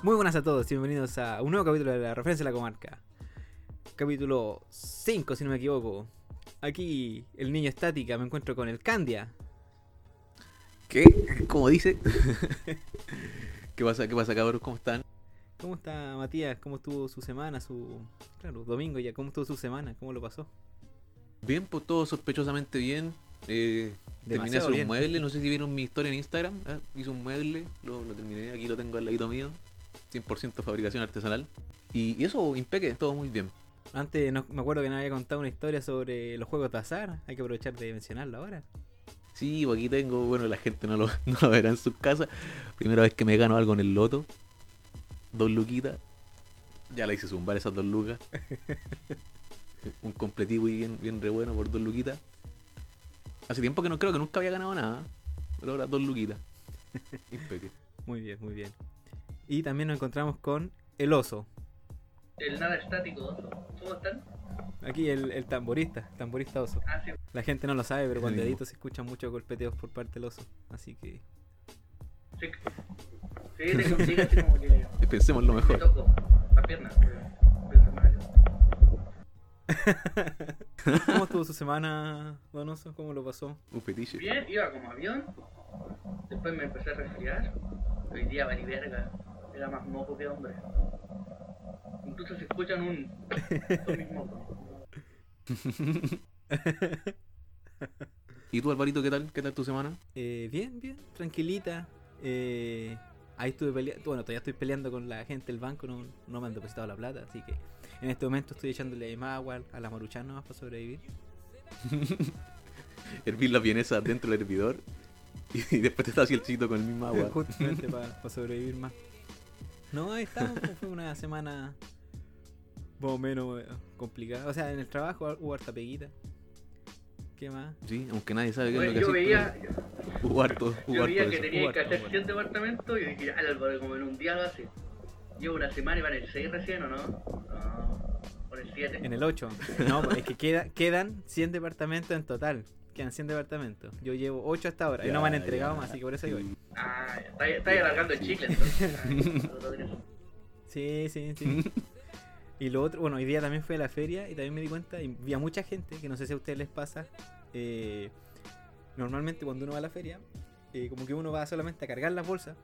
Muy buenas a todos y bienvenidos a un nuevo capítulo de la referencia de la comarca. Capítulo 5, si no me equivoco. Aquí, el niño estática, me encuentro con el Candia. ¿Qué? ¿Cómo dice? ¿Qué pasa? ¿Qué pasa, cabros? ¿Cómo están? ¿Cómo está Matías? ¿Cómo estuvo su semana? Su. Claro, domingo ya. ¿Cómo estuvo su semana? ¿Cómo lo pasó? Bien, pues todo sospechosamente bien. Eh, terminé de hacer bien. un mueble, no sé si vieron mi historia en Instagram. ¿eh? Hice un mueble, lo, lo terminé, aquí lo tengo al ladito mío. 100% fabricación artesanal. Y, y eso, impeque, todo muy bien. Antes no, me acuerdo que nos había contado una historia sobre los juegos de azar. Hay que aprovechar de mencionarlo ahora. Sí, pues aquí tengo, bueno, la gente no lo, no lo verá en sus casas. Primera vez que me gano algo en el loto. Dos luquitas. Ya la hice zumbar esas dos lucas. un completivo y bien, bien re bueno por dos luquitas. Hace tiempo que no creo que nunca había ganado nada. Pero ahora dos luquitas. Impeque. Muy bien, muy bien. Y también nos encontramos con el oso. El nada estático, oso. ¿Cómo están? Aquí el, el tamborista, tamborista oso. Ah, sí. La gente no lo sabe, pero cuando Sí. edito se escuchan muchos golpeteos por parte del oso. Así que. Sí, sí te consigo así como que Pensemos lo te mejor. toco la pierna. ¿Cómo estuvo su semana, Don Oso? ¿Cómo lo pasó? Un fetiche. Bien, iba como avión. Después me empecé a resfriar. Hoy día valí verga. Era más moco que hombre. Incluso se escuchan un. Mis mocos. ¿Y tú, Alvarito, qué tal? ¿Qué tal tu semana? Eh, bien, bien, tranquilita. Eh, ahí estuve peleando. Bueno, todavía estoy peleando con la gente del banco, no, no me han depositado la plata. Así que en este momento estoy echándole más agua a la maruchan nomás para sobrevivir. Hervir la vienesa dentro del hervidor. Y después te estás así el chito con el mismo agua. Justamente para sobrevivir más. No, ahí estamos. pues, Fue una semana más o menos eh, complicada. O sea, en el trabajo hubo harta peguita. ¿Qué más? Sí, aunque nadie sabe qué es Bueno, lo que yo haces, veía, pero Hubo harto, hubo yo veía que eso. tenía que hacer huerto. 100 departamentos y dije, ya, Álvaro, como en un día lo hace. Llevo una semana y van el 6 recién, ¿o no? No, por el 7. En el 8. No, pues, es que queda, quedan 100 departamentos en total. Quedan 100 departamentos. Yo llevo 8 hasta ahora. y no me han entregado ya. más, así que por eso yo voy. Ah, está, alargando el chicle entonces. Sí, sí, sí. y lo otro, bueno, hoy día también fui a la feria y también me di cuenta, y vi a mucha gente, que no sé si a ustedes les pasa, eh, normalmente cuando uno va a la feria, eh, como que uno va solamente a cargar las bolsas,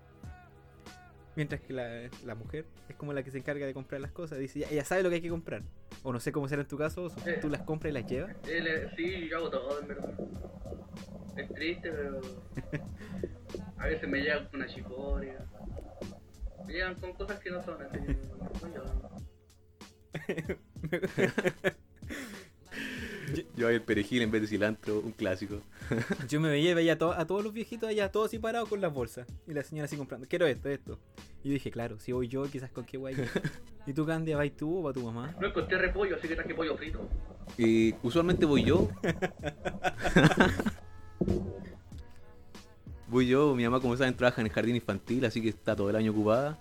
mientras que la, la mujer es como la que se encarga de comprar las cosas, dice, ya, ella sabe lo que hay que comprar. O no sé cómo será en tu caso, tú las compras y las llevas. Eh, sí, yo hago todo, en verdad. Es triste, pero. A veces me llegan con una chicoria. Me llegan con cosas que no son así. no yo. Yo el perejil en vez de cilantro, un clásico. Yo me veía y veía a, to- a todos los viejitos allá, todos así parados con las bolsas. Y la señora así comprando, quiero esto, esto. Y yo dije, claro, si voy yo, quizás con qué guay. ¿Y tú, Candia, vas tú o va tu mamá? No encontré repollo, así que traje pollo frito. Y usualmente voy yo. voy yo, mi mamá como saben trabaja en el jardín infantil, así que está todo el año ocupada.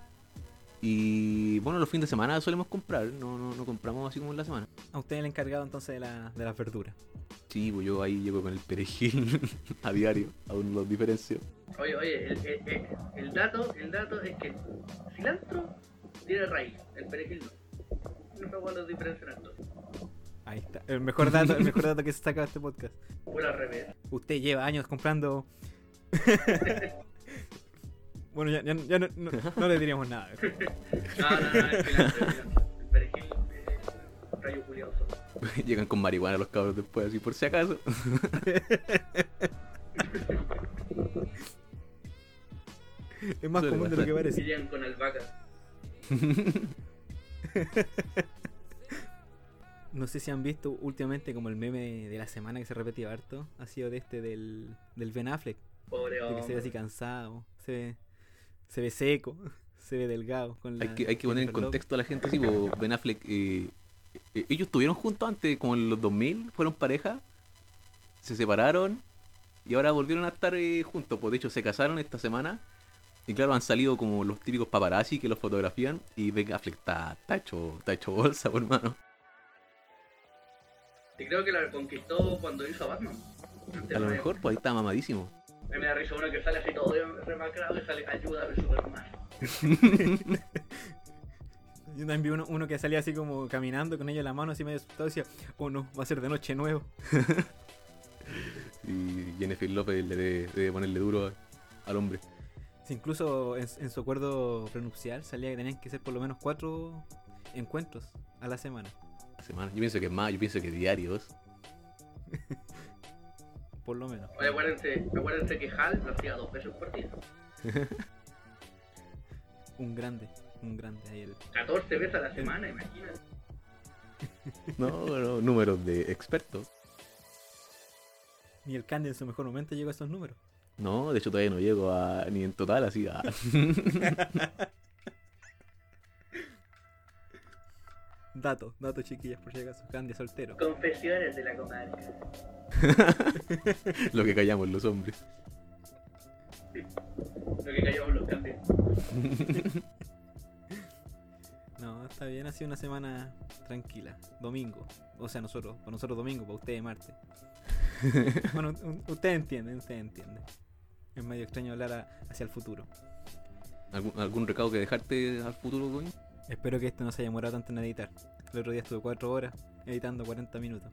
Y bueno, los fines de semana solemos comprar, no, no, no compramos así como en la semana. A usted el encargado entonces de, la, de las verduras. Sí, pues yo ahí llego con el perejil a diario, aún los diferencio. Oye, oye, el, el- el- el dato, el dato es que el cilantro tiene raíz, el perejil no. No sé cuál es la diferencia en esto. Ahí está. El mejor dato, el mejor dato que se saca de este podcast. O al revés. Usted lleva años comprando. bueno, ya, ya- ya no, no- no le diríamos nada. No, no, no, cilantro, el perejil es rayo curioso. Llegan con marihuana los cabros después, así por si acaso. Es más Suele común de lo que parece. llegan con albahaca. No sé si han visto últimamente como el meme de la semana que se repetía harto. Ha sido de este del, del Ben Affleck. Pobre De que se ve así hombre. cansado. Se ve, se ve seco. Se ve delgado. Con Hay que, hay que poner en contexto a la gente así, po, Ben Affleck, eh, eh, ellos estuvieron juntos antes, como en los 2000, fueron pareja, se separaron y ahora volvieron a estar eh, juntos, pues de hecho se casaron esta semana y claro, han salido como los típicos paparazzi que los fotografían y Ben Affleck está, está hecho, está hecho bolsa, por hermano. Y creo que la conquistó cuando hizo a Batman. A lo mejor, pues ahí está mamadísimo. A me da risa uno que sale así todo remacrado y sale ayúdame Superman. Yo también vi uno, uno que salía así como caminando con ella en la mano, así medio asustado, y decía, oh no, va a ser de noche nuevo. Y Jennifer López le debe, debe ponerle duro a- al hombre. Sí, incluso en, en su acuerdo prenupcial salía que tenían que ser por lo menos cuatro encuentros a la semana. La semana. Yo pienso que es más, yo pienso que diarios. Por lo menos. Oye, acuérdense, acuérdense que Hal lo hacía dos veces por día. Un grande, un grande ahí el. 14 veces a la semana, imagínate. No, no, números de expertos. Ni el Candy en su mejor momento llegó a esos números. No, de hecho todavía no llego a ni en total así a... Dato, dato chiquillas por si acaso. Candy soltero. Confesiones de la comarca. lo que callamos los hombres. Lo que callamos los cambios. No, está bien, ha sido una semana tranquila. Domingo. O sea, nosotros, para nosotros domingo, para ustedes martes. bueno, ustedes entienden, ustedes entienden. Es medio extraño hablar a- hacia el futuro. ¿Algún, algún recado que dejarte al futuro, coño? Espero que esto no se haya demorado tanto en editar. El otro día estuve 4 horas editando 40 minutos.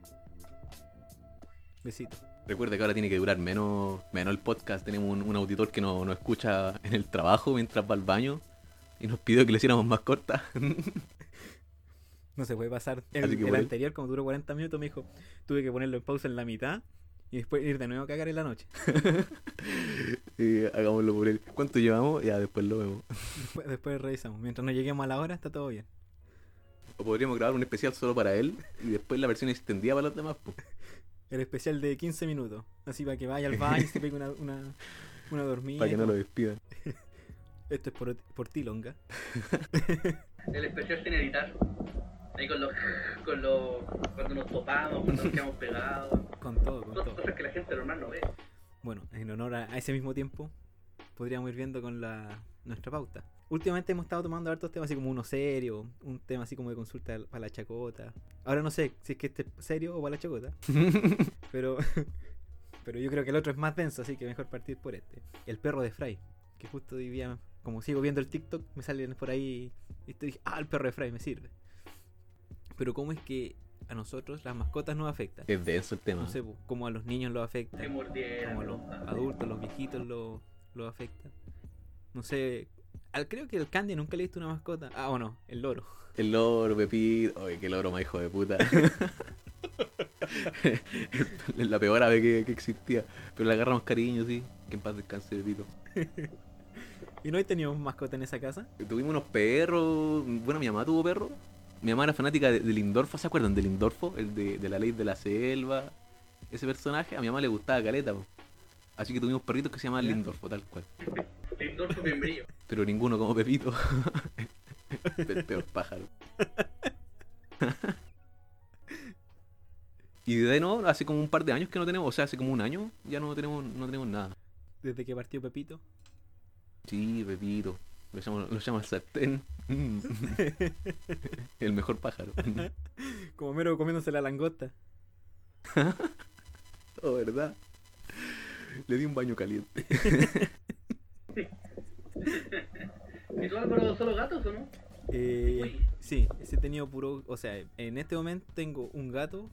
Besito. Recuerda que ahora tiene que durar menos, menos el podcast. Tenemos un, un auditor que nos nos escucha en el trabajo mientras va al baño y nos pidió que le hiciéramos más corta. No se puede pasar. El, el anterior, como duró 40 minutos, me dijo, tuve que ponerlo en pausa en la mitad y después ir de nuevo a cagar en la noche. y hagámoslo por él. ¿Cuánto llevamos? Ya después lo vemos. Después, después revisamos. Mientras no lleguemos a la hora, está todo bien. O podríamos grabar un especial solo para él y después la versión extendida para los demás. po. El especial de 15 minutos. Así para que vaya al baño y se pegue una, una, una dormida. Para que no lo despidan. Esto es por, por ti, Longa. El especial sin editar. Ahí con los. con los. cuando nos topamos, cuando nos quedamos pegados. Con todo, con todo. Cosas que la gente normal no ve. Bueno, en honor a, a ese mismo tiempo, podríamos ir viendo con la nuestra pauta. Últimamente hemos estado tomando hartos temas así como uno serio, un tema así como de consulta para la chacota. Ahora no sé si es que este es serio o para la chacota, pero pero yo creo que el otro es más denso, así que mejor partir por este. El perro de Fry, que justo hoy día, como sigo viendo el TikTok, me salen por ahí y te dije, ah, el perro de Fry me sirve. Pero cómo es que a nosotros las mascotas nos afectan. Es denso el tema. No sé, po, cómo a los niños los afecta como a los adultos, los viejitos lo, lo afectan. No sé, al, creo que el Candy nunca le diste una mascota. Ah, o no, el loro. El loro, Pepito. Oye, qué loro más hijo de puta. Es la peor ave que, que existía. Pero le agarramos cariño, sí. Que en paz descanse, Pepito. ¿Y no hay tenido mascota en esa casa? Tuvimos unos perros. Bueno, mi mamá tuvo perros. Mi mamá era fanática de, de Lindorfo. ¿Se acuerdan de Lindorfo? El de, de la ley de la selva. Ese personaje. A mi mamá le gustaba caleta. po. Así que tuvimos perritos que se llamaban. Lindorfo, tal cual. Lindorfo bien brillo. Pero ninguno como Pepito. el peor pájaro. y de no, hace como un par de años que no tenemos, o sea, hace como un año ya no tenemos, no tenemos nada. Desde que partió Pepito. Sí, Pepito. Lo lo llama el sartén. El mejor pájaro. Como mero comiéndose la langosta. oh, ¿verdad? Le di un baño caliente. ¿Y tú, Álvaro, solo gatos o no? Eh, sí, ese he tenido puro. O sea, en este momento tengo un gato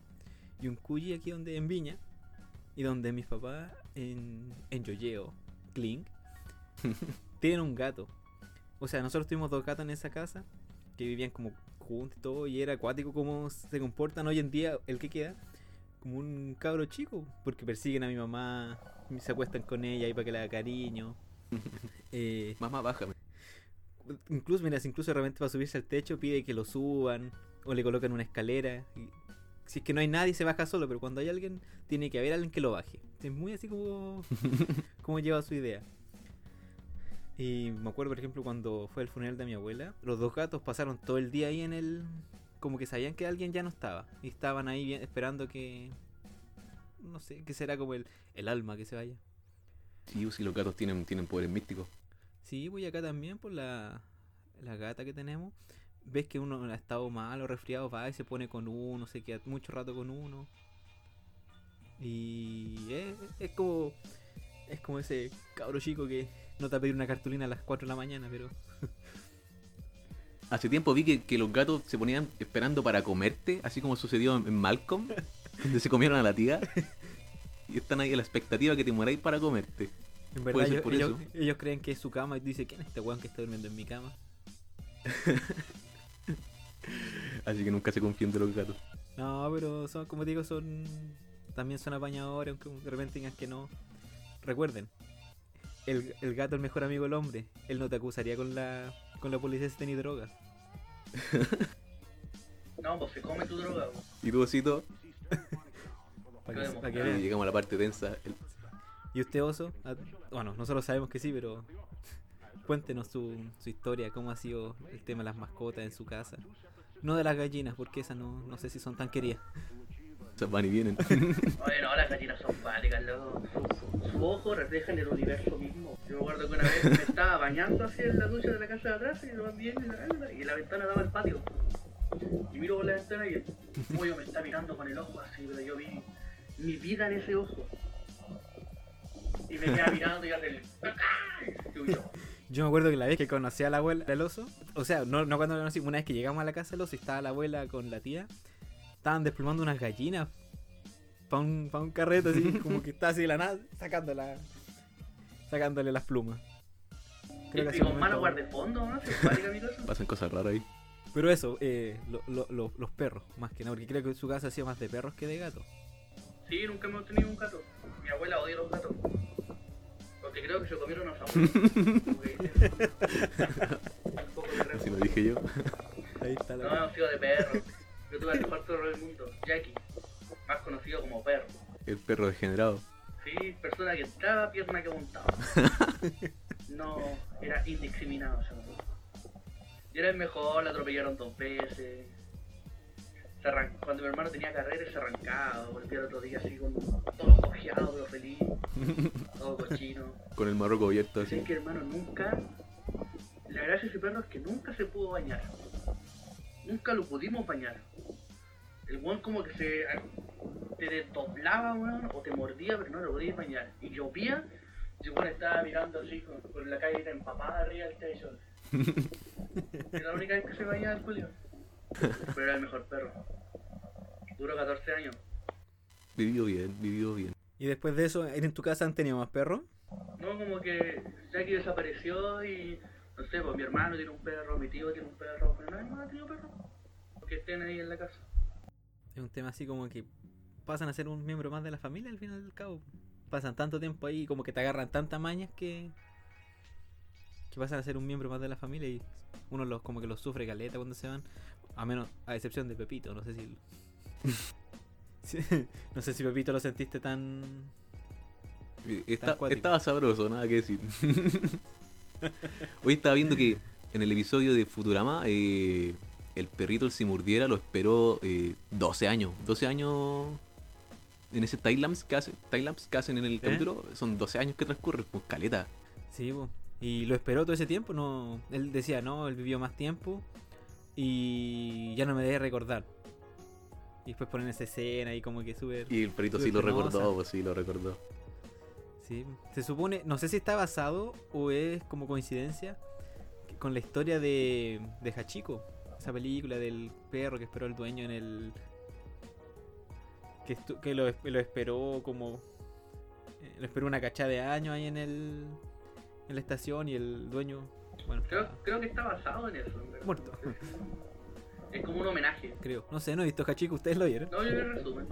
y un cuyi aquí donde en Viña. Y donde mis papás en, en Yoyeo, Clink, tienen un gato. O sea, nosotros tuvimos dos gatos en esa casa que vivían como juntos y todo. Y era acuático como se comportan hoy en día, el que queda, como un cabro chico. Porque persiguen a mi mamá, se acuestan con ella y para que le haga cariño. Eh, Mamá, bájame. incluso, mira, si incluso de repente para subirse al techo pide que lo suban o le colocan una escalera. y si es que no hay nadie, se baja solo, pero cuando hay alguien, tiene que haber alguien que lo baje. Es muy así como, como lleva su idea. Y me acuerdo, por ejemplo, cuando fue el funeral de mi abuela, los dos gatos pasaron todo el día ahí en el. Como que sabían que alguien ya no estaba. Y estaban ahí bien- esperando que. No sé, que será como el, el alma que se vaya. Sí, si los gatos tienen, tienen poderes místicos. Sí, voy acá también por la, la gata que tenemos. Ves que uno ha estado mal o resfriado, va y se pone con uno, se queda mucho rato con uno. Y es, es como. es como ese cabro chico que no te va a pedir una cartulina a las 4 de la mañana, pero Hace tiempo vi que, que los gatos se ponían esperando para comerte, así como sucedió en, en Malcolm, donde se comieron a la tía. Y están ahí a la expectativa que te mueráis para comerte. en verdad ellos, por ellos- eso. ellos creen que es su cama y dice, ¿quién es este weón que está durmiendo en mi cama? Así que nunca se confíen de los gatos. No, pero son, como digo, son también son apañadores, aunque de repente digan que no. Recuerden, el, el gato es el mejor amigo del hombre. Él no te acusaría con la con la policía si tenés droga. No, pues se come tu droga. Y tu osito, Para que, pa' que y vean. llegamos a la parte densa. el- ¿Y usted, Oso? Ah, Bueno, nosotros sabemos que sí, pero cuéntenos su, su historia, cómo ha sido el tema de las mascotas en su casa. No de las gallinas, porque esas no, no sé si son tan queridas. van y vienen. Oye, no, las gallinas son pálicas, loco. Su, su ojo refleja el universo mismo. Yo me acuerdo que una vez me estaba bañando así en la ducha de la casa de atrás y lo bien y la, y la ventana daba al patio. Y miro por la ventana y el pollo me está mirando con el ojo así, pero yo vi mi vida en ese ojo. Y me queda mirando y hace el... Y yo, Yo me acuerdo que la vez que conocí a la abuela del oso, o sea, no, no cuando lo conocí, una vez que llegamos a la casa del oso y estaba la abuela con la tía, estaban desplumando unas gallinas para un, pa' un carrete así, como que está así de la nada, sacándola, sacándole las plumas. y un con mano pálica mi cosa. Pasan cosas raras ahí. Pero eso, eh, lo- lo- lo- los perros, más que nada, porque creo que su casa ha sido más de perros que de gatos. Sí, nunca hemos tenido un gato. Mi abuela odia los gatos. Porque creo que se comieron los abuelos. Como que- Un poco de Así lo dije yo. Ahí está la No, sido de perro. Yo tuve el mejor perro del mundo, Jackie. Más conocido como perro. El perro degenerado. Sí, persona que entraba, pierna que montaba. No, era indiscriminado. ese hombre. Y era el mejor, le atropellaron dos veces. Se Cuando mi hermano tenía carrera se arrancaba, volvía el otro día así con todo cojeado, pero feliz, todo cochino. Con el marroco abierto Así así. que hermano, nunca. La gracia de ese perro es que nunca se pudo bañar. Nunca lo pudimos bañar. El weón como que se. te desdoblaba, weón, o te mordía, pero no lo podías bañar. Y llovía, y el weón estaba mirando así con, con la calle empapada arriba del techo. Era la única vez que se bañaba el Julio. Pero era el mejor perro. Duró 14 años. Vivió bien, vivió bien. Y después de eso, ¿en tu casa han tenido más perros? No, como que Jackie desapareció y no sé, pues mi hermano tiene un perro, mi tío tiene un perro, pero nadie más ha tenido perro. Porque estén ahí en la casa. Es un tema así como que pasan a ser un miembro más de la familia al final del cabo. Pasan tanto tiempo ahí, como que te agarran tantas mañas que. que pasan a ser un miembro más de la familia y uno los como que los sufre caleta cuando se van. A menos, a excepción de Pepito, no sé si. No sé si Pepito lo sentiste tan. Está- estaba sabroso, nada que decir. Hoy estaba viendo que en el episodio de Futurama, eh, el perrito, el si murdiera, lo esperó eh, 12 años. 12 años en ese timelapse que, hace, que hacen en el capítulo. Son 12 años que transcurren, pues caleta. Sí, y lo esperó todo ese tiempo. no Él decía, no, él vivió más tiempo y ya no me debe recordar. Y después ponen esa escena y como que súper. Y el perrito sí lo recordó, pues sí lo recordó. Sí, se supone, no sé si está basado o es como coincidencia con la historia de, de Hachiko, esa película del perro que esperó el dueño en el... que, estu- que lo, lo esperó como... eh, lo esperó una cachada de años ahí en el... en la estación y el dueño, bueno, Creo, creo que está basado en eso. en muerto, Es como un homenaje. creo. No sé, no he visto Hachiko, ¿ustedes lo vieron? No, yo le resumen.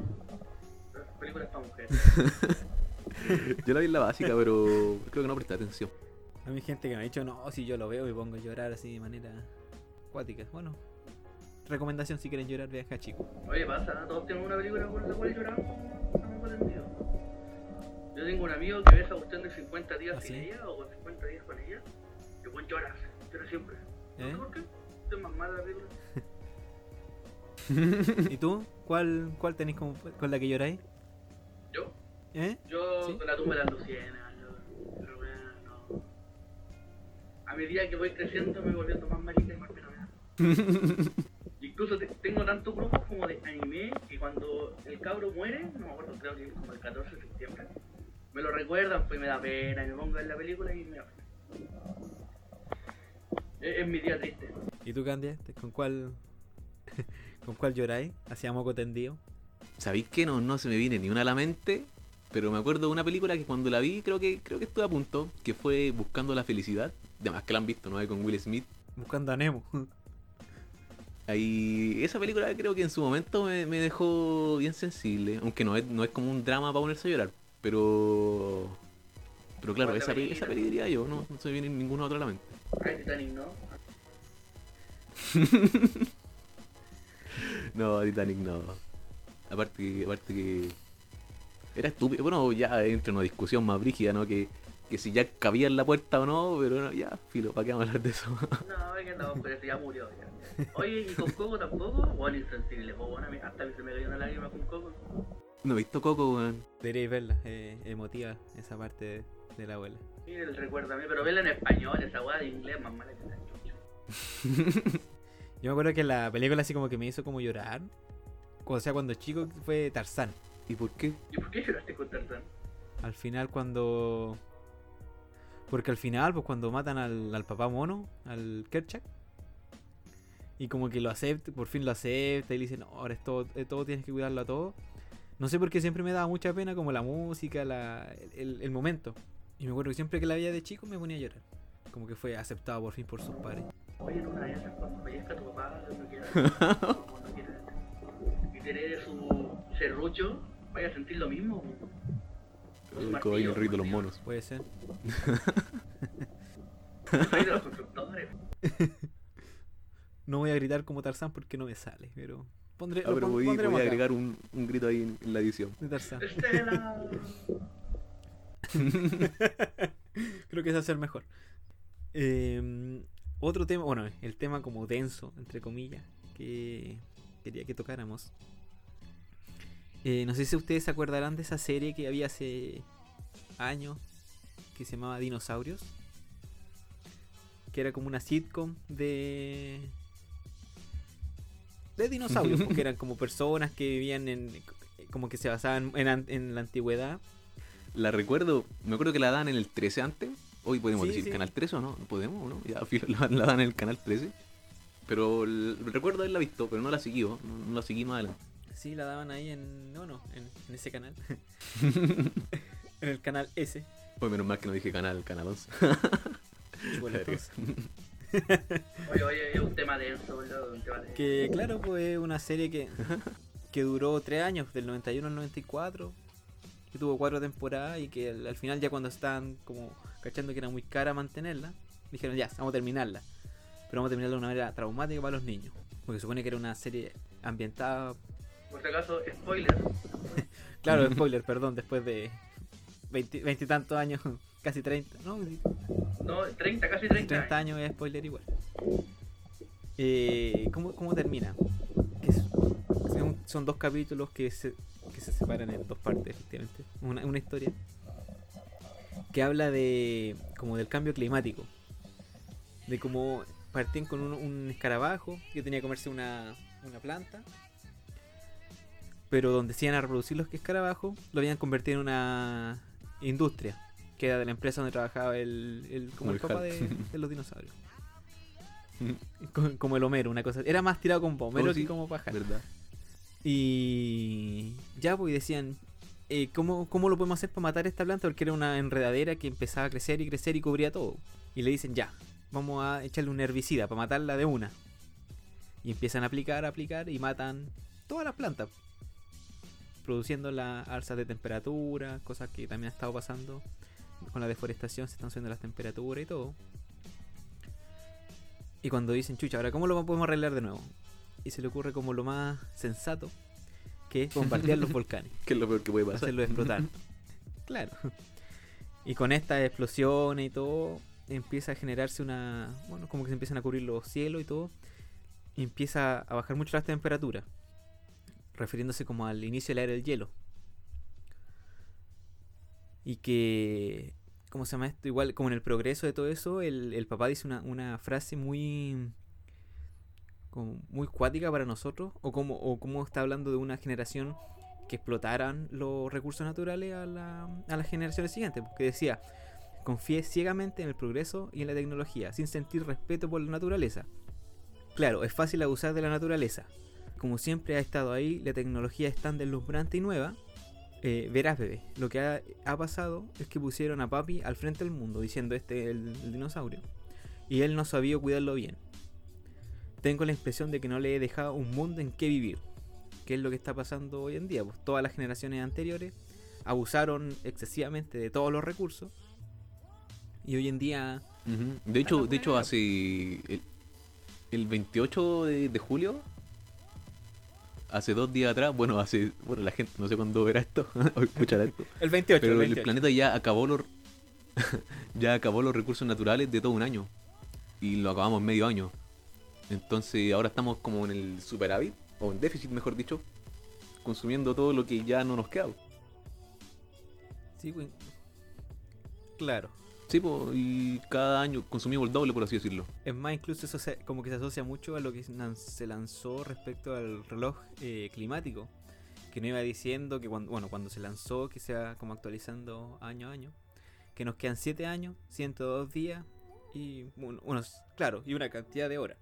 Películas para mujeres. Yo la vi en la básica, pero creo que no presté atención. A hay gente que me ha dicho, no, si yo lo veo me pongo a llorar así de manera acuática. Bueno, recomendación si quieren llorar, vean Hachiko. Oye, pasa, todos tenemos una película por la cual lloramos. Estamos entendidos. Yo tengo un amigo que ve esa cuestión de 50 días ¿Ah, sin sí? ella o 50 días con ella. Y buen llora, llora siempre. No ¿Eh? sé por qué. Es más mala la película. ¿Y tú? ¿Cuál, cuál tenéis con, con la que lloráis? Yo, ¿Eh? yo ¿Sí? con la tumba de las Lucianas. yo- Pero bueno, no. A medida que voy creciendo me voy volviendo más marica y más pena me da. Incluso te- tengo tantos grupos como de anime que cuando el cabro muere, no me acuerdo, creo que es como el 14 de septiembre, me lo recuerdan, pues me da pena, y me pongo a ver la película y me da pena. Es, es mi día triste. ¿Y tú, Candia? ¿Con cuál, con cuál lloráis? ¿Hacía moco tendido? ¿Sabéis que no, no se me viene ni una a la mente? Pero me acuerdo de una película que cuando la vi creo que creo que estuve a punto, que fue Buscando la Felicidad. Además que la han visto, ¿no? Con Will Smith. Buscando a Nemo. Ahí, esa película creo que en su momento me, me dejó bien sensible, aunque no es, no es como un drama para ponerse a llorar, pero... Pero claro, esa, pe- pues, esa película. peli diría yo, no, no se me viene ninguna otra a la mente. Titanic, ¿no? No, Titanic no. Aparte que, aparte que era estúpido. Bueno, ya entra en una discusión más brígida, ¿no? Que, que si ya cabía en la puerta o no, pero no, ya, filo, ¿para qué vamos a hablar de eso? No, es que andamos con eso, ya murió. Ya. Oye, ¿y con Coco tampoco? Bueno, insensible, pues bueno, a mí hasta que se me cayó una lágrima con Coco. no he visto Coco, weón. Deberíais verla, eh, emotiva esa parte de, de la abuela. Sí, el recuerdo a mí, pero vela en español, esa weá de inglés más mala que la chucha. Yo me acuerdo que la película así como que me hizo como llorar. O sea, cuando chico fue Tarzán. ¿Y por qué? ¿Y por qué lloraste con Tarzán? Al final cuando... Porque al final, pues cuando matan al, al papá mono, al Kerchak, y como que lo acepta, por fin lo acepta y le dice, no, ahora es todo, es todo tienes que cuidarlo a todo. No sé por qué siempre me daba mucha pena como la música, la, el, el momento. Y me acuerdo que siempre que la veía de chico me ponía a llorar. Como que fue aceptado por fin por sus padres. Oye, en una de esas, cuando fallezca tu papá, no quiera, no quiera, y te herede su serrucho, vaya a sentir lo mismo. El martillo, el rito de los monos. Puede ser. Soy de los constructores. No voy a gritar como Tarzán porque no me sale, pero pondré, Ah, pero voy, a agregar un, un grito ahí en, en la edición. de Tarzán. Estela. Creo que ese va a ser mejor. Eh, otro tema, bueno, el tema como denso, entre comillas, que quería que tocáramos. Eh, no sé si ustedes se acordarán de esa serie que había hace años que se llamaba Dinosaurios. Que era como una sitcom de. de dinosaurios, porque eran como personas que vivían en. como que se basaban en, la antigüedad. La recuerdo, me acuerdo que la dan en el 13 antes. Hoy podemos Sí, decir sí. canal 13 o no, no podemos, ¿no? Ya la, la dan en el canal 13. Pero el- recuerdo haberla visto, pero no la seguí, ¿no? no, no la seguí más adelante. Sí, la daban ahí en. No, no, en, en ese canal. en el canal S. Pues menos mal que no dije canal, canal 11. Bueno, entonces, Oye, oye, es un tema denso, boludo, un tema denso. que claro, pues una serie que, que duró tres años, del 91 al 94. Que tuvo cuatro temporadas y que al, al final, ya cuando estaban como cachando que era muy cara mantenerla, dijeron ya, vamos a terminarla. Pero vamos a terminarla de una manera traumática para los niños. Porque supone que era una serie ambientada. Por si acaso, spoiler. Claro, spoiler, perdón, después de veintitantos años, casi 30, ¿no? No, 30, casi 30. 30 años es spoiler igual. Eh, ¿cómo, cómo termina? Son dos capítulos que se, que se separan en dos partes, efectivamente. Una, una historia que habla de como del cambio climático. De cómo partían con un, un escarabajo que tenía que comerse una, una planta. Pero donde se iban a reproducir los escarabajos, lo habían convertido en una industria. Que era de la empresa donde trabajaba el, el- como el papá de, de los dinosaurios. Co- Como el Homero, una cosa. Era más tirado como Homero Oh, sí, que como pájaro. ¿Verdad? Y ya, pues decían, eh, ¿cómo, ¿cómo lo podemos hacer para matar esta planta? Porque era una enredadera que empezaba a crecer y crecer y cubría todo. Y le dicen, ya, vamos a echarle un herbicida para matarla de una. Y empiezan a aplicar, a aplicar y matan todas las plantas. Produciendo las alzas de temperatura, cosas que también ha estado pasando. Con la deforestación se están subiendo las temperaturas y todo. Y cuando dicen, chucha, ahora ¿cómo lo podemos arreglar de nuevo? Y se le ocurre como lo más sensato, que es bombardear los volcanes, ¿Qué es lo peor que puede pasar? hacerlos explotar. claro. Y con estas explosiones y todo, empieza a generarse una. Bueno, como que se empiezan a cubrir los cielos y todo. Y empieza a bajar mucho las temperaturas. Refiriéndose como al inicio de la era del hielo. Y que. ¿Cómo se llama esto? Igual, como en el progreso de todo eso, el, el papá dice una, una frase muy. muy cuática para nosotros. O como, o como está hablando de una generación que explotaran los recursos naturales a, la- a las generaciones siguientes. Porque decía, confíe ciegamente en el progreso y en la tecnología, sin sentir respeto por la naturaleza. Claro, es fácil abusar de la naturaleza. Como siempre ha estado ahí, la tecnología es tan deslumbrante y nueva. Eh, verás, bebé, lo que ha, ha pasado es que pusieron a papi al frente del mundo, diciendo este es el, el dinosaurio. Y él no sabía cuidarlo bien. Tengo la impresión de que no le he dejado un mundo en que vivir. Que es lo que está pasando hoy en día. Pues todas las generaciones anteriores abusaron excesivamente de todos los recursos. Y hoy en día. De hecho, de hecho hace el, el 28 de, de julio, hace dos días atrás, bueno, hace, bueno, la gente no sé cuándo verá esto, o escuchará esto, El 28, pero el el 28. planeta ya acabó los ya acabó los recursos naturales de todo un año y lo acabamos en medio año. Entonces ahora estamos como en el superávit o en déficit, mejor dicho, consumiendo todo lo que ya no nos queda. Sí, güey. Claro. Sí, po, y cada año consumimos el doble, por así decirlo. Es más, incluso eso se- como que se asocia mucho a lo que se lanzó respecto al reloj eh, climático. Que no iba diciendo que cuando, bueno, cuando se lanzó, que se va como actualizando año a año. Que nos quedan 7 años, 102 días y un- unos, claro, y una cantidad de horas.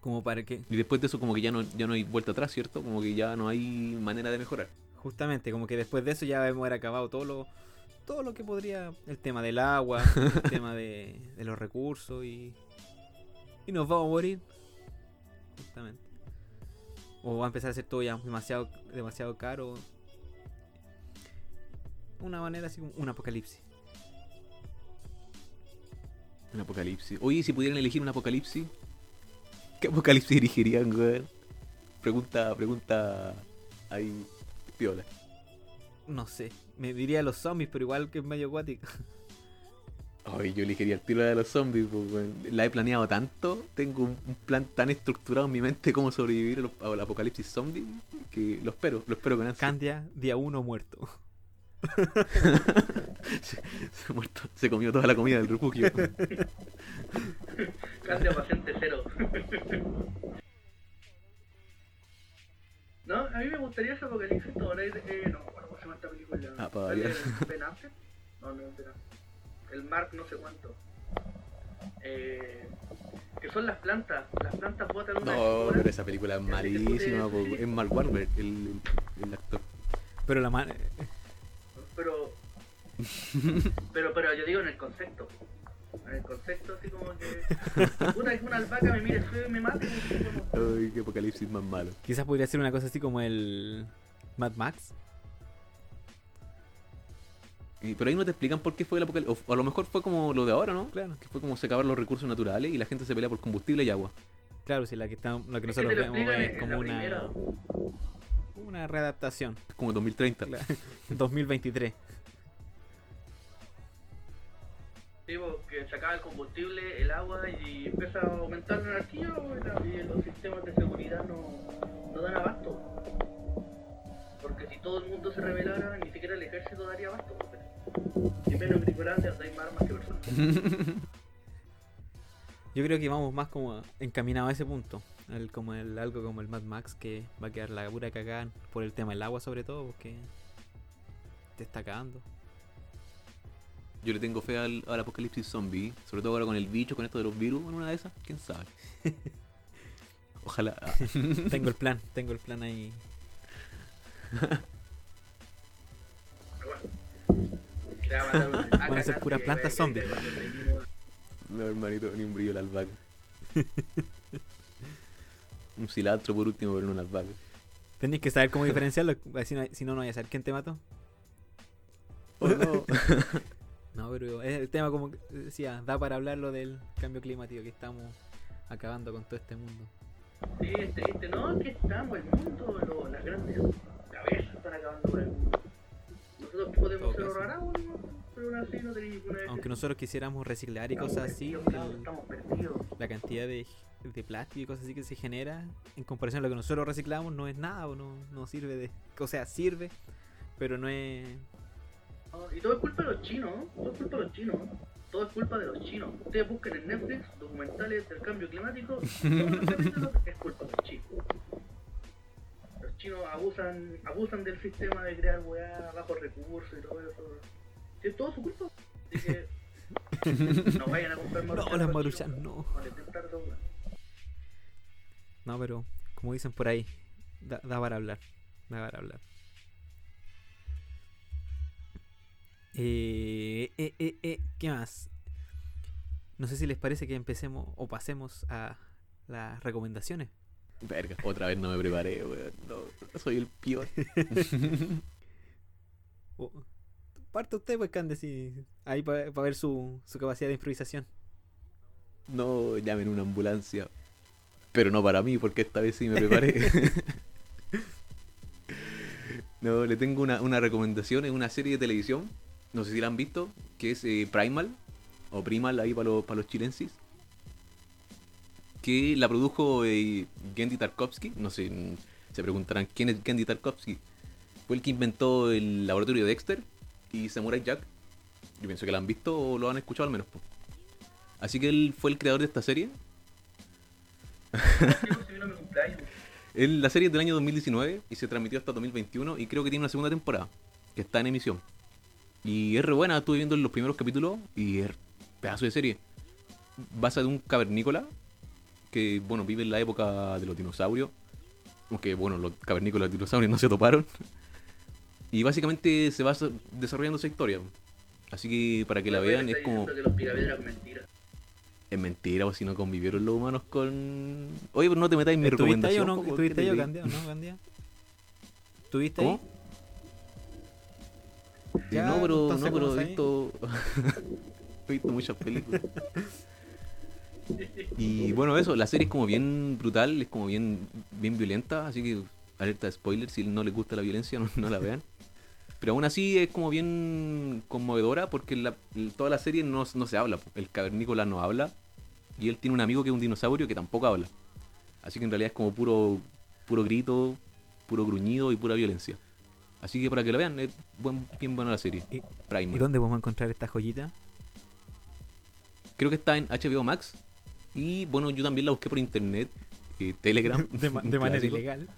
Como para que, Y después de eso como que ya no, ya no hay vuelta atrás, ¿cierto? Como que ya no hay manera de mejorar. justamente, como que después de eso ya hemos acabado todo lo, todo lo que podría, el tema del agua, el tema de, de los recursos y, y nos vamos a morir. Justamente. O va a empezar a ser todo ya demasiado, demasiado caro. Una manera así como un apocalipsis. Un apocalipsis. Oye, si pudieran elegir un apocalipsis, ¿qué apocalipsis dirigirían, weón? Pregunta, pregunta ahí, piola. No sé, me diría los zombies, pero igual que es medio acuático. Ay, yo elegiría el tiro de los zombies, pues. La he planeado tanto, tengo un, un plan tan estructurado en mi mente cómo sobrevivir al- al apocalipsis zombie, que lo espero, lo espero con ansia. Candia, día uno muerto. se, se ha muerto, se comió toda la comida del refugio. Cambia paciente cero. no, a mí me gustaría ese apocalipsis ahora eh, no, bueno, ¿cómo se llama esta película? Ah, para ¿Sale variar. el Ben Affleck? No, no es Ben Affleck. El Mark no sé cuánto. Eh, que son las plantas. Las plantas botan una No, pero esa película es malísima, es Mark Wahlberg, el, el, actor. Pero la mano... Pero, pero, pero yo digo en el concepto. En el concepto, así como que. Puta, que una alpaca me mire feo y me mate. como- Ay, qué apocalipsis más malo. Quizás podría ser una cosa así como el Mad Max. Y- pero ahí no te explican por qué fue el apocalipsis. O a lo mejor fue como lo de ahora, ¿no? Claro. Que fue como se acabaron los recursos naturales y la gente se pelea por combustible y agua. Claro, si la que está, lo que nosotros vemos es como la una, primera. una readaptación. Es como 2030. Claro. 2023. Digo, que se acaba el combustible, el agua y empieza a aumentar la bueno, y los sistemas de seguridad no, no dan abasto. Porque si todo el mundo se rebelara, ni siquiera el ejército daría abasto. Porque Si menos Gringolandia hay más armas que personas. Yo creo que vamos más como encaminados a ese punto. El, como el, algo como el Mad Max que va a quedar la pura cagada por el tema del agua sobre todo porque te está cagando. Yo le tengo fe al, al apocalipsis zombie. Sobre todo ahora con el bicho, con esto de los virus, en una de esas. ¿Quién sabe? Ojalá. tengo el plan, tengo el plan ahí. Van a ser puras plantas zombies. No, hermanito, ni un brillo la albahaca. un cilantro por último, pero no una albahaca. Tenéis que saber cómo diferenciarlo, si no, si no, no voy a saber quién te mató. Oh, no. No, pero es el tema como que decía, da para hablarlo del cambio climático que estamos acabando con todo este mundo. Sí, es triste, no, es que estamos, el mundo, lo- las grandes cabezas están acabando con el mundo. Nosotros podemos ser Todo caso. ahorrados, pero aún así no tenemos ninguna Aunque nosotros quisiéramos reciclar y cosas así, el- Estamos perdidos. la cantidad de, de plástico y cosas así que se genera en comparación a lo que nosotros reciclamos no es nada o no, no sirve de... O sea, sirve, pero no es... No, Y todo es culpa de los chinos, ¿no? todo es culpa de los chinos. ¿no? Todo es culpa de los chinos. Ustedes busquen en Netflix documentales del cambio climático. Capítulos es culpa de los chinos. Los chinos abusan abusan del sistema de crear weá bajo recursos y todo eso. Es todo su culpa. Así que no vayan a comprar No, maruchan. las los maruchan no. No. No, pero como dicen por ahí, da, da para hablar. Da para hablar. Eh, eh, eh, eh, ¿Qué más? No sé si les parece que empecemos o pasemos a las recomendaciones. Verga, otra vez no me preparé, weón. No, soy el peor. O- parte usted, pues, Cande, si, ahí para ver su, su capacidad de improvisación. No, llamen una ambulancia. Pero no para mí, porque esta vez sí me preparé. no, le tengo una, una recomendación. Es una serie de televisión. No sé si la han visto. Que es eh, Primal. O Primal ahí para los, para los chilensis. Que la produjo eh, Gendy Tarkovsky. No sé, se preguntarán quién es Gendy Tarkovsky. Fue el que inventó el laboratorio de Dexter y Samurai Jack. Yo pienso que la han visto o lo han escuchado al menos. po. Así que él fue el creador de esta serie. Él- la serie es del año 2019 y se transmitió hasta 2021 y creo que tiene una segunda temporada que está en emisión. Y es re buena, estuve viendo los primeros capítulos y es pedazo de serie. Basa de un cavernícola que, bueno, vive en la época de los dinosaurios. Aunque, bueno, los cavernícolas y los dinosaurios no se toparon. Y básicamente se va desarrollando esa historia. Así que para que la Oye, vean es como... que los picapiedras mentira. Es mentira, o si no convivieron los humanos con... Oye, pero no te metas en mi ¿Estuviste ahí o recomendación. no? po, ¿qué ¿Estuviste te ahí o o no, Candía? ¿Estuviste ¿Cómo? ahí? Sí, Ya, no, pero, no, pero ¿cómo he visto, he visto muchas películas. Y bueno, eso, la serie es como bien brutal, es como bien, bien violenta, así que alerta de spoiler, si no les gusta la violencia, no, no la vean. Pero aún así es como bien conmovedora porque la- toda la serie no, no se habla. El cavernícola no habla y él tiene un amigo que es un dinosaurio que tampoco habla. Así que en realidad es como puro, puro grito, puro gruñido y pura violencia. Así que para que la vean, es buen- bien buena la serie. ¿Y, Primal. y dónde podemos encontrar esta joyita? Creo que está en HBO Max. Y bueno, yo también la busqué por internet, eh, Telegram. De, ma- un de manera ilegal.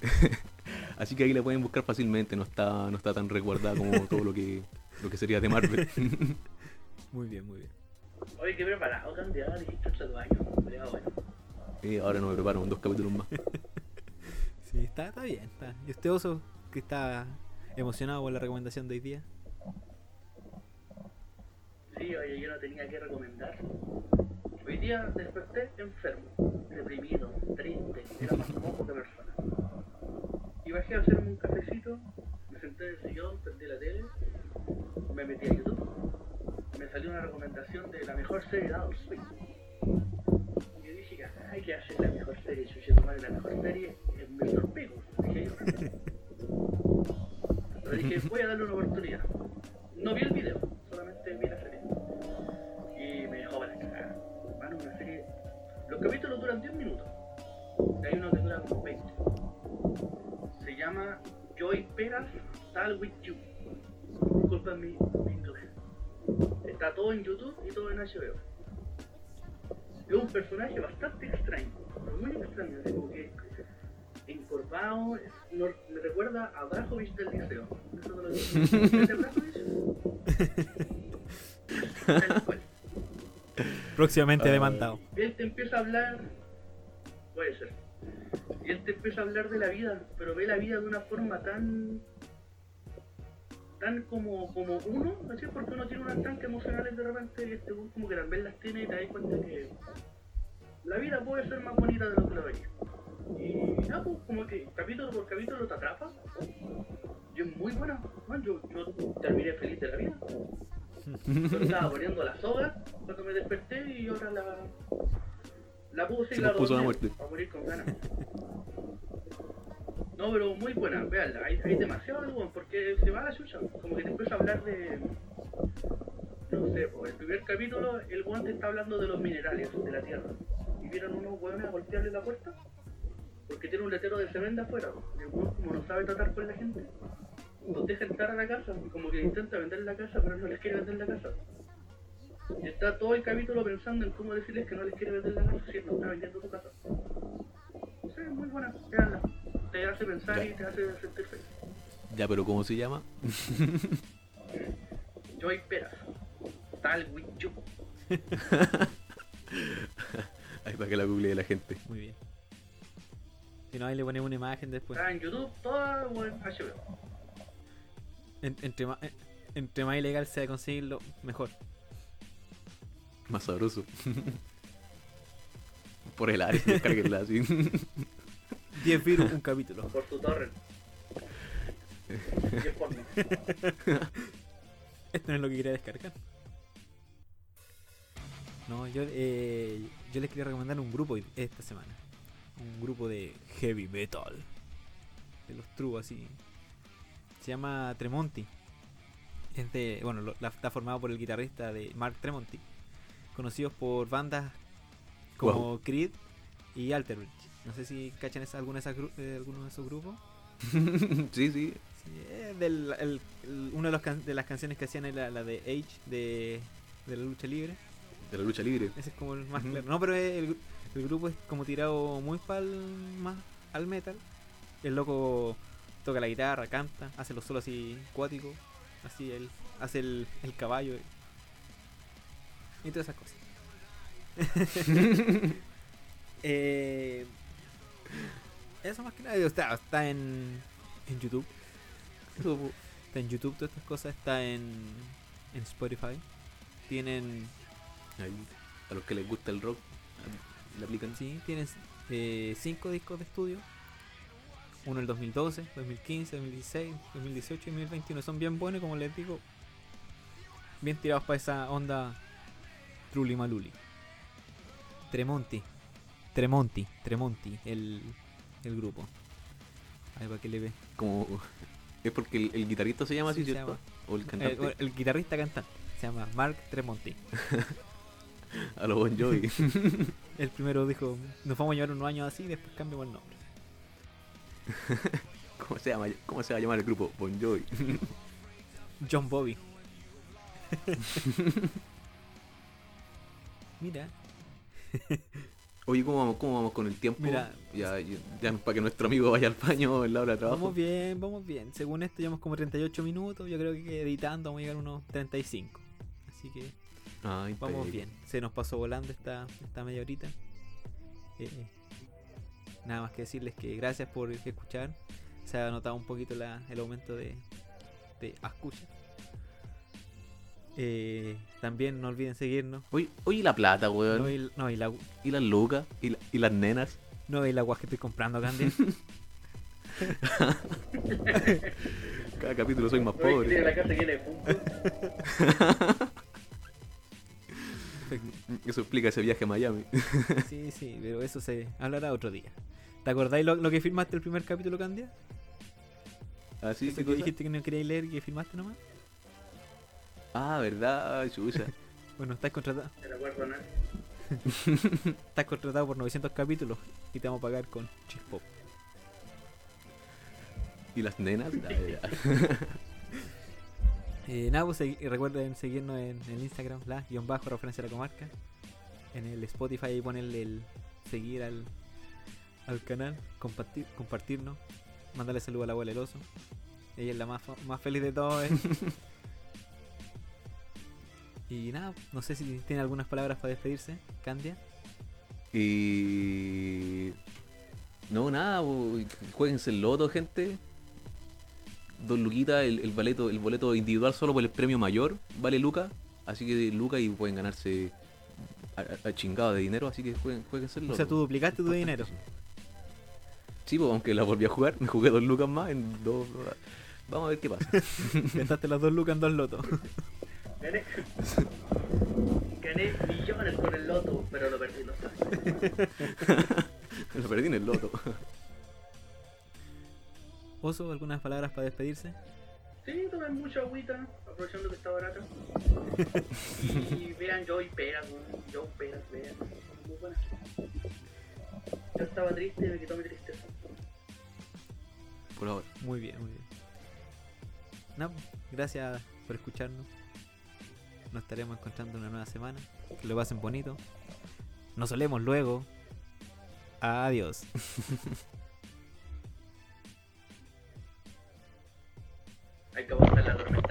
Así que ahí la pueden buscar fácilmente, no está, no está tan resguardada como todo lo que, lo que sería de Marvel. Muy bien, muy bien. Oye, qué preparado, candidato, dijiste hasta tu año. Sería bueno. y ahora no me preparo, dos capítulos más. Sí, está, está bien. Está. ¿Y usted, Oso, que está emocionado por la recomendación de hoy día? Sí, oye, yo no tenía que recomendar. Hoy día desperté enfermo, deprimido, triste, era más mojo que persona. Y bajé a hacerme un cafecito, me senté en el sillón, prendí la tele, me metí a YouTube, me salió una recomendación de la mejor serie de Adult Swim. Y yo dije, ay, ¿qué hace la mejor serie? Tu madre, la mejor serie es Mr. Pickles, dije yo. Pero dije, voy a darle una oportunidad. No vi el video, solamente vi la serie. Una serie. Los capítulos duran 10 minutos. Hay uno que dura como 20. Se llama Joy Peras Tal With You. Disculpa mi, mi inglés. Está todo en YouTube y todo en HBO. Es un personaje bastante extraño, muy extraño, como que encorvado, es- no- me recuerda a Brajovich del liceo. Eso te lo digo. ¿Conoces a Brajovich? Próximamente demandado. Él te empieza a hablar, puede ser, y él te empieza a hablar de la vida, pero ve la vida de una forma tan, tan como, como uno, ¿no sé? Porque uno tiene unas tanques emocionales de repente y este como que también las tiene y te das cuenta que la vida puede ser más bonita de lo que lo veía. Y nada, pues como que capítulo por capítulo te atrapa. Y es muy buena, man, yo, yo terminé feliz de la vida. Yo estaba poniendo la soga cuando me desperté y ahora la. La puse y Se la la dormí muerte. para morir con ganas. No, pero muy buena, veanla. Hay, hay demasiado algo porque se va a la chucha. Como que te empieza a hablar de. No sé, por el primer capítulo el guante está hablando de los minerales de la tierra. Y vieron unos hueones a golpearle la puerta porque tiene un letero de cemento afuera. Y el hueón, como no sabe tratar con la gente, los deja entrar a la casa como que intenta vender la casa, pero no les quiere vender la casa. Y está todo el capítulo pensando en cómo decirles que no les quiere vender la casa si no está vendiendo su casa. Sé, es muy buena, veanla. te hace pensar Ya. y te hace sentir feliz. Ya, pero ¿cómo se llama? Joy Peras. Tal with you. Ahí para que la google la gente. Muy bien. Si no, ahí le ponemos una imagen después. Está en YouTube, todo o en HBO. En- entre, más, en- entre más ilegal sea conseguirlo, mejor. Más sabroso. Por el área, descarguenla así. 10 virus, un capítulo. Por tu porno. Esto no es lo que quería descargar. No, yo, eh, yo les quería recomendar un grupo esta semana. Un grupo de heavy metal. De los true así. Se llama Tremonti. Es de, bueno, lo- la- está formado por el guitarrista de Mark Tremonti. Conocidos por bandas como Wow. Creed y Alter Bridge. No sé si cachan esa- alguno, de esas eh, alguno de esos grupos. sí, sí. Sí, es del, el- el- una de, los can- de las canciones que hacían era la de Age de, de la lucha libre. De la lucha libre. Ese es como el más claro. No, pero el, el grupo es como tirado muy pal, más al metal. El loco toca la guitarra, canta, hace los solos así cuáticos. Así él hace el, el caballo y, todas esas cosas. Eh, eso más que nada, está, está en, en YouTube. Está en YouTube todas estas cosas, está en, en Spotify. Tienen, Ahí, a los que les gusta el rock, le aplican. sí, tienen eh, cinco discos de estudio. Uno el 2012, 2015, 2016, 2018 y 2021. Son bien buenos, como les digo. Bien tirados para esa onda Trulli Maluli. Tremonti. Tremonti. Tremonti, el, el grupo. Ahí para que le ve. Como, es porque el, el guitarrista se llama así, se ¿cierto? llama. O el El, cantante. el guitarrista cantante. Se llama Mark Tremonti. A los Bon Jovi. El primero dijo, nos vamos a llevar unos años así y después cambiamos el nombre. ¿Cómo se llama? ¿Cómo se va a llamar el grupo? Bon Jovi. John Bobby. Mira, Oye, ¿cómo vamos, cómo vamos con el tiempo? Mira. ya, ya, ya para que nuestro amigo vaya al baño en la hora de trabajo. vamos bien, vamos bien. Según esto llevamos como 38 minutos, yo creo que editando vamos a llegar a unos 35. Así que Ay, vamos bien. Se nos pasó volando esta, esta media horita. Eh, nada más que decirles que gracias por escuchar. Se ha notado un poquito la- el aumento de, de escucha. Eh, también no olviden seguirnos. Oye, oye, la plata, weón. No, y, no, y la, Y las lucas. Y, la- y las nenas. no y la guas que estoy comprando, Candy. Cada capítulo soy más Oye, tiene la pobre. casa Eso explica ese viaje a Miami. Sí, sí, pero eso se hablará otro día. ¿Te acordáis lo, lo que firmaste el primer capítulo, Candia? Así Eso que dijiste que no queríais leer y que firmaste nomás. Ah, verdad, chucha. Bueno, estás contratado, No recuerdo nada. estás contratado por 900 capítulos y te vamos a pagar con Chispop. ¿Y las nenas? Eh, nada, pues, y recuerden seguirnos en el Instagram, la guion bajo referencia a la comarca. En el Spotify ahí ponerle el seguir al, al canal, compartir, compartirnos, mandarle saludo a la abuela el oso. Ella es la más, más feliz de todos. ¿eh? y nada, no sé si tiene algunas palabras para despedirse, Candia. Y. No, nada, po, jueguense el loto, gente. Dos luquitas, el, el, boleto, el boleto individual solo por el premio mayor vale Luca. Así que Luca y pueden ganarse a, a- a chingado de dinero. Así que jueguen, jueguense el loto. O sea, tú duplicaste tu dinero. Sí, pues aunque la volví a jugar, me jugué dos lucas más en dos. Vamos a ver qué pasa. Gastaste las dos lucas en dos lotos. Gané. Gané millones con el loto, pero lo perdí, lo sabes. Lo perdí en el loto. Oso, ¿algunas palabras para despedirse? Sí, tomen mucha agüita, aprovechando que está barato. Y vean Joy Peras, weón. Joy Peras, vean. Muy buena. Yo estaba triste y me quitó mi tristeza. Por ahora. Muy bien, muy bien. Pues, gracias por escucharnos. Nos estaremos encontrando una nueva semana. Que lo pasen bonito. Nos solemos luego. Adiós. hay que aguantar la tormenta.